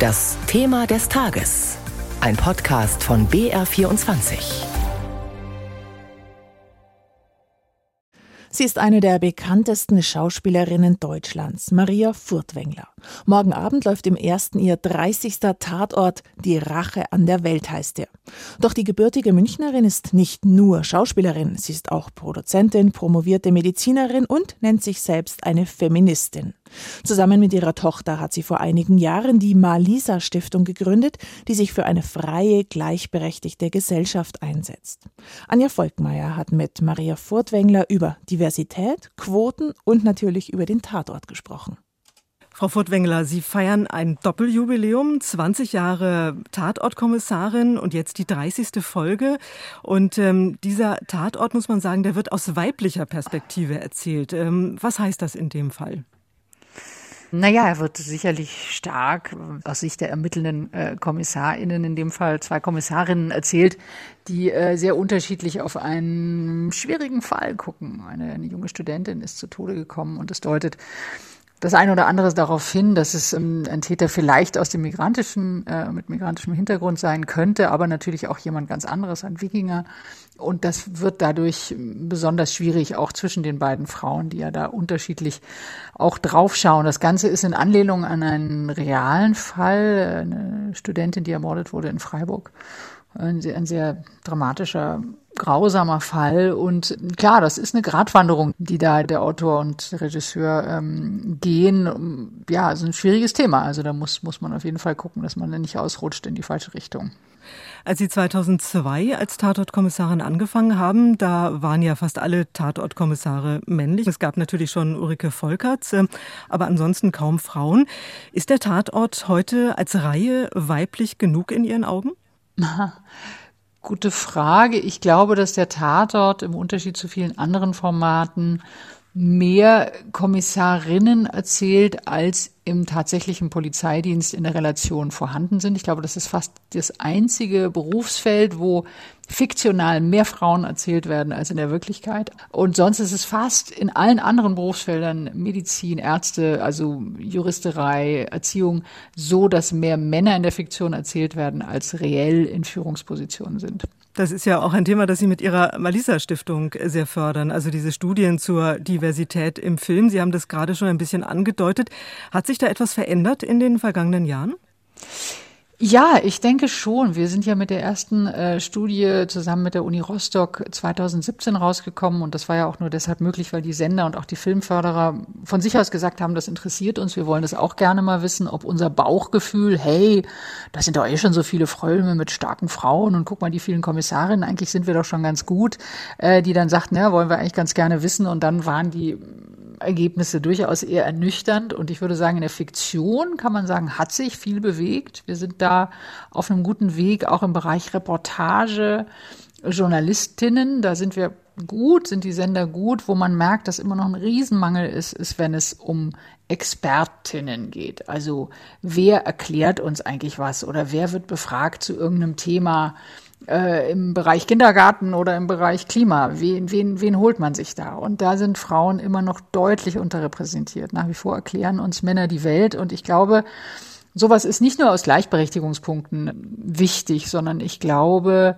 Das Thema des Tages. Ein Podcast von BR24. Sie ist eine der bekanntesten Schauspielerinnen Deutschlands, Maria Furtwängler. Morgen Abend läuft im ersten ihr 30. Tatort Die Rache an der Welt heißt er. Doch die gebürtige Münchnerin ist nicht nur Schauspielerin, sie ist auch Produzentin, promovierte Medizinerin und nennt sich selbst eine Feministin. Zusammen mit ihrer Tochter hat sie vor einigen Jahren die Malisa Stiftung gegründet, die sich für eine freie, gleichberechtigte Gesellschaft einsetzt. Anja Volkmeier hat mit Maria Furtwängler über Diversität, Quoten und natürlich über den Tatort gesprochen. Frau Furtwängler, Sie feiern ein Doppeljubiläum, 20 Jahre Tatortkommissarin und jetzt die 30. Folge. Und ähm, dieser Tatort, muss man sagen, der wird aus weiblicher Perspektive erzählt. Ähm, was heißt das in dem Fall? Naja, er wird sicherlich stark aus Sicht der ermittelnden äh, KommissarInnen, in dem Fall zwei Kommissarinnen, erzählt, die äh, sehr unterschiedlich auf einen schwierigen Fall gucken. Eine, eine junge Studentin ist zu Tode gekommen und es deutet das eine oder andere darauf hin, dass es ähm, ein Täter vielleicht aus dem migrantischen, äh, mit migrantischem Hintergrund sein könnte, aber natürlich auch jemand ganz anderes, ein Wikinger. Und das wird dadurch besonders schwierig, auch zwischen den beiden Frauen, die ja da unterschiedlich auch draufschauen. Das Ganze ist in Anlehnung an einen realen Fall, eine Studentin, die ermordet wurde in Freiburg. Ein sehr, ein sehr dramatischer grausamer Fall. Und klar, das ist eine Gratwanderung, die da der Autor und der Regisseur ähm, gehen. Ja, also ein schwieriges Thema. Also da muss, muss man auf jeden Fall gucken, dass man nicht ausrutscht in die falsche Richtung. Als Sie 2002 als Tatortkommissarin angefangen haben, da waren ja fast alle Tatortkommissare männlich. Es gab natürlich schon Ulrike Volkerts, äh, aber ansonsten kaum Frauen. Ist der Tatort heute als Reihe weiblich genug in Ihren Augen? Gute Frage. Ich glaube, dass der Tatort im Unterschied zu vielen anderen Formaten mehr Kommissarinnen erzählt, als im tatsächlichen Polizeidienst in der Relation vorhanden sind. Ich glaube, das ist fast das einzige Berufsfeld, wo fiktional mehr Frauen erzählt werden als in der Wirklichkeit. Und sonst ist es fast in allen anderen Berufsfeldern, Medizin, Ärzte, also Juristerei, Erziehung, so, dass mehr Männer in der Fiktion erzählt werden, als reell in Führungspositionen sind. Das ist ja auch ein Thema, das Sie mit Ihrer Malisa Stiftung sehr fördern. Also diese Studien zur Diversität im Film. Sie haben das gerade schon ein bisschen angedeutet. Hat sich da etwas verändert in den vergangenen Jahren? Ja, ich denke schon. Wir sind ja mit der ersten äh, Studie zusammen mit der Uni Rostock 2017 rausgekommen und das war ja auch nur deshalb möglich, weil die Sender und auch die Filmförderer von sich aus gesagt haben, das interessiert uns. Wir wollen das auch gerne mal wissen, ob unser Bauchgefühl, hey, da sind doch eh schon so viele Fröme mit starken Frauen und guck mal, die vielen Kommissarinnen, eigentlich sind wir doch schon ganz gut, äh, die dann sagten, ja, wollen wir eigentlich ganz gerne wissen und dann waren die Ergebnisse durchaus eher ernüchternd. Und ich würde sagen, in der Fiktion kann man sagen, hat sich viel bewegt. Wir sind da auf einem guten Weg, auch im Bereich Reportage, Journalistinnen. Da sind wir gut, sind die Sender gut. Wo man merkt, dass immer noch ein Riesenmangel ist, ist, wenn es um Expertinnen geht. Also wer erklärt uns eigentlich was oder wer wird befragt zu irgendeinem Thema? Äh, im Bereich Kindergarten oder im Bereich Klima. Wen, wen, wen holt man sich da? Und da sind Frauen immer noch deutlich unterrepräsentiert. Nach wie vor erklären uns Männer die Welt. Und ich glaube, sowas ist nicht nur aus Gleichberechtigungspunkten wichtig, sondern ich glaube,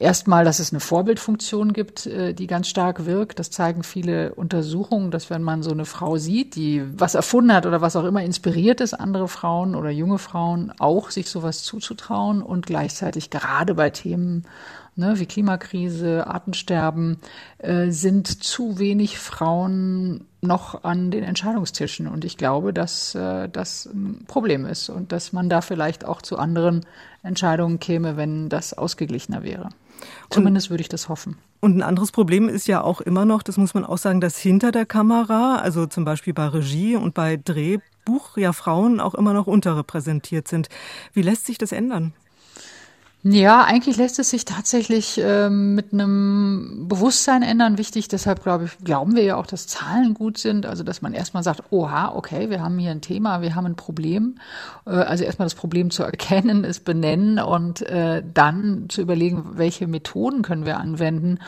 Erstmal, dass es eine Vorbildfunktion gibt, äh, die ganz stark wirkt. Das zeigen viele Untersuchungen, dass wenn man so eine Frau sieht, die was erfunden hat oder was auch immer inspiriert ist, andere Frauen oder junge Frauen auch sich sowas zuzutrauen und gleichzeitig gerade bei Themen ne, wie Klimakrise, Artensterben, äh, sind zu wenig Frauen noch an den Entscheidungstischen. Und ich glaube, dass äh, das ein Problem ist und dass man da vielleicht auch zu anderen Entscheidungen käme, wenn das ausgeglichener wäre. Zumindest würde ich das hoffen. Und ein anderes Problem ist ja auch immer noch, das muss man auch sagen, dass hinter der Kamera, also zum Beispiel bei Regie und bei Drehbuch, ja Frauen auch immer noch unterrepräsentiert sind. Wie lässt sich das ändern? Ja, eigentlich lässt es sich tatsächlich äh, mit einem Bewusstsein ändern. Wichtig, deshalb glaube ich, glauben wir ja auch, dass Zahlen gut sind. Also, dass man erstmal sagt, oha, okay, wir haben hier ein Thema, wir haben ein Problem. Äh, also erstmal das Problem zu erkennen, es benennen und äh, dann zu überlegen, welche Methoden können wir anwenden.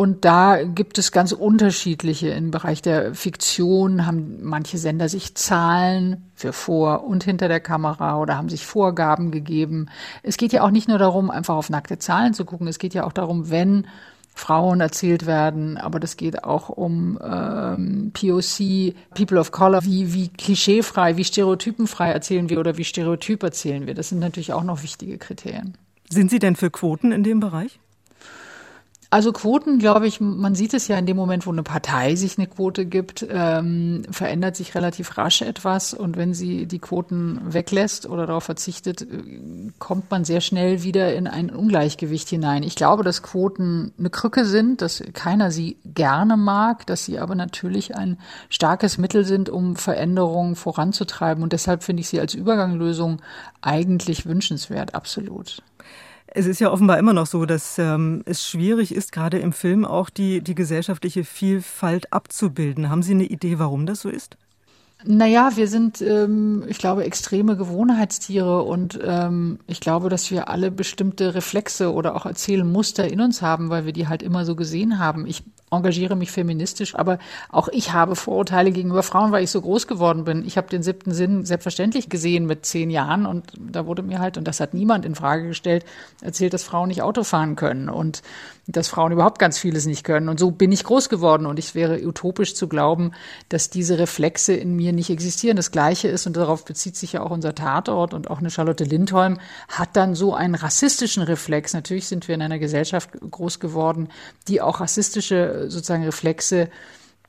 Und da gibt es ganz unterschiedliche. Im Bereich der Fiktion haben manche Sender sich Zahlen für vor und hinter der Kamera oder haben sich Vorgaben gegeben. Es geht ja auch nicht nur darum, einfach auf nackte Zahlen zu gucken. Es geht ja auch darum, wenn Frauen erzählt werden, aber das geht auch um ähm, POC, People of Color, wie, wie klischeefrei, wie stereotypenfrei erzählen wir oder wie stereotyp erzählen wir. Das sind natürlich auch noch wichtige Kriterien. Sind Sie denn für Quoten in dem Bereich? Also Quoten, glaube ich, man sieht es ja in dem Moment, wo eine Partei sich eine Quote gibt, ähm, verändert sich relativ rasch etwas. Und wenn sie die Quoten weglässt oder darauf verzichtet, äh, kommt man sehr schnell wieder in ein Ungleichgewicht hinein. Ich glaube, dass Quoten eine Krücke sind, dass keiner sie gerne mag, dass sie aber natürlich ein starkes Mittel sind, um Veränderungen voranzutreiben. Und deshalb finde ich sie als Überganglösung eigentlich wünschenswert, absolut. Es ist ja offenbar immer noch so, dass ähm, es schwierig ist, gerade im Film auch die, die gesellschaftliche Vielfalt abzubilden. Haben Sie eine Idee, warum das so ist? Naja, wir sind, ähm, ich glaube, extreme Gewohnheitstiere und ähm, ich glaube, dass wir alle bestimmte Reflexe oder auch Erzählmuster in uns haben, weil wir die halt immer so gesehen haben. Ich engagiere mich feministisch, aber auch ich habe Vorurteile gegenüber Frauen, weil ich so groß geworden bin. Ich habe den siebten Sinn selbstverständlich gesehen mit zehn Jahren und da wurde mir halt, und das hat niemand in Frage gestellt, erzählt, dass Frauen nicht Auto fahren können und dass Frauen überhaupt ganz vieles nicht können. Und so bin ich groß geworden und ich wäre utopisch zu glauben, dass diese Reflexe in mir nicht existieren. Das Gleiche ist, und darauf bezieht sich ja auch unser Tatort und auch eine Charlotte Lindholm, hat dann so einen rassistischen Reflex. Natürlich sind wir in einer Gesellschaft groß geworden, die auch rassistische sozusagen Reflexe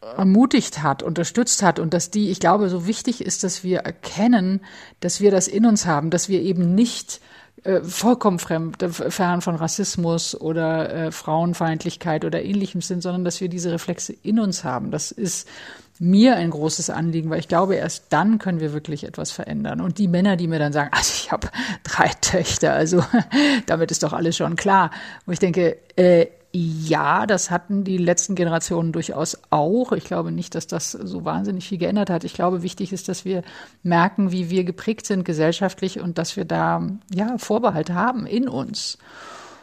ermutigt hat, unterstützt hat und dass die, ich glaube, so wichtig ist, dass wir erkennen, dass wir das in uns haben, dass wir eben nicht äh, vollkommen fremd, äh, fern von Rassismus oder äh, Frauenfeindlichkeit oder ähnlichem sind, sondern dass wir diese Reflexe in uns haben. Das ist mir ein großes Anliegen, weil ich glaube, erst dann können wir wirklich etwas verändern. Und die Männer, die mir dann sagen, also ich habe drei Töchter, also damit ist doch alles schon klar. Wo ich denke, äh, ja, das hatten die letzten Generationen durchaus auch. Ich glaube nicht, dass das so wahnsinnig viel geändert hat. Ich glaube, wichtig ist, dass wir merken, wie wir geprägt sind gesellschaftlich und dass wir da ja Vorbehalte haben in uns.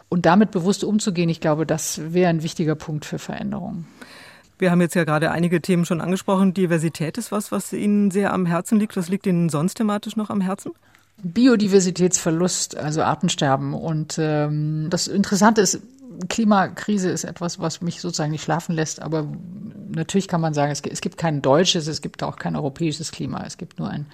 Und damit bewusst umzugehen, ich glaube, das wäre ein wichtiger Punkt für Veränderung. Wir haben jetzt ja gerade einige Themen schon angesprochen. Diversität ist was, was Ihnen sehr am Herzen liegt. Was liegt Ihnen sonst thematisch noch am Herzen? Biodiversitätsverlust, also Artensterben. Und ähm, das Interessante ist, Klimakrise ist etwas, was mich sozusagen nicht schlafen lässt, aber natürlich kann man sagen, es gibt, es gibt kein deutsches, es gibt auch kein europäisches Klima, es gibt nur ein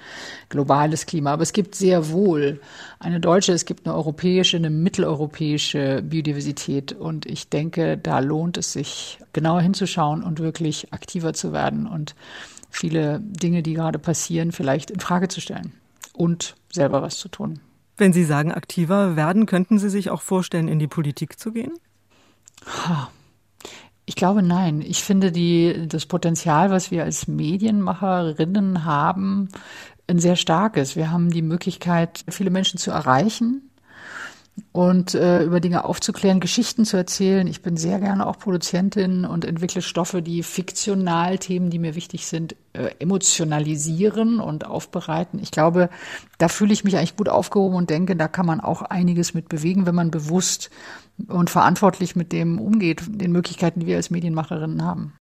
globales Klima, aber es gibt sehr wohl eine deutsche, es gibt eine europäische, eine mitteleuropäische Biodiversität und ich denke, da lohnt es sich genauer hinzuschauen und wirklich aktiver zu werden und viele Dinge, die gerade passieren, vielleicht in Frage zu stellen und selber was zu tun. Wenn Sie sagen aktiver werden, könnten Sie sich auch vorstellen, in die Politik zu gehen? Ich glaube nein. Ich finde die, das Potenzial, was wir als Medienmacherinnen haben, ein sehr starkes. Wir haben die Möglichkeit, viele Menschen zu erreichen und äh, über Dinge aufzuklären, Geschichten zu erzählen. Ich bin sehr gerne auch Produzentin und entwickle Stoffe, die fiktional Themen, die mir wichtig sind, äh, emotionalisieren und aufbereiten. Ich glaube, da fühle ich mich eigentlich gut aufgehoben und denke, da kann man auch einiges mit bewegen, wenn man bewusst und verantwortlich mit dem umgeht, den Möglichkeiten, die wir als Medienmacherinnen haben.